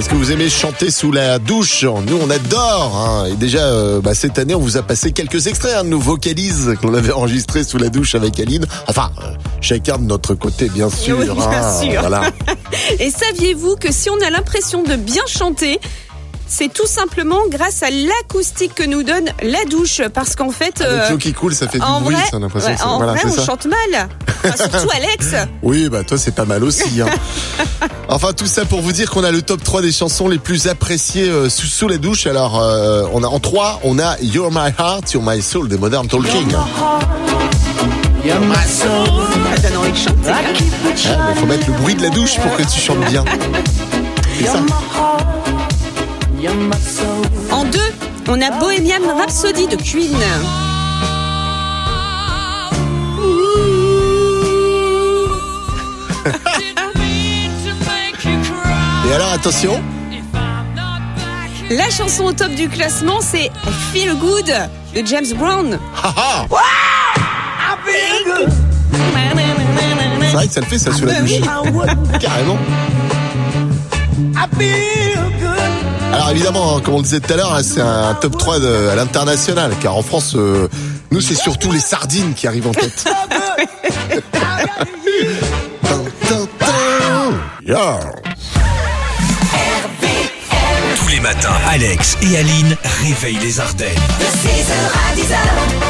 Est-ce que vous aimez chanter sous la douche Nous, on adore. hein. Et déjà, euh, bah, cette année, on vous a passé quelques extraits hein, de nos vocalises qu'on avait enregistrés sous la douche avec Aline. Enfin, euh, chacun de notre côté, bien sûr. Oui, bien hein. sûr. Voilà. Et saviez-vous que si on a l'impression de bien chanter, c'est tout simplement grâce à l'acoustique que nous donne la douche. Parce qu'en fait, Avec euh, l'eau qui coule, ça fait du en bruit. vrai, ça, on a l'impression ouais, que c'est- en voilà, vrai, on ça. chante mal. Enfin, surtout Alex. Oui, bah toi c'est pas mal aussi. Hein. enfin tout ça pour vous dire qu'on a le top 3 des chansons les plus appréciées euh, sous, sous la douche. Alors euh, on a en 3, on a You're My Heart, You're My Soul des Modern Talking. Ça donne envie de chanter. hein. Ah, mais faut mettre le bruit de la douche pour que tu chantes bien. C'est ça. En deux, on a Bohemian Rhapsody de Queen. Et alors attention, La chanson au top du classement, c'est I Feel Good de James Brown. haha, c'est vrai que ça le fait ça sous la douche. oui. Carrément. Alors évidemment, hein, comme on le disait tout à l'heure, hein, c'est un top 3 de- à l'international, car en France, euh, nous c'est surtout les sardines qui arrivent en tête. Tin. Yeah. Tous les matins, Alex et Aline réveillent les Ardennes. De 6h à 10h, bonjour les Ardennes.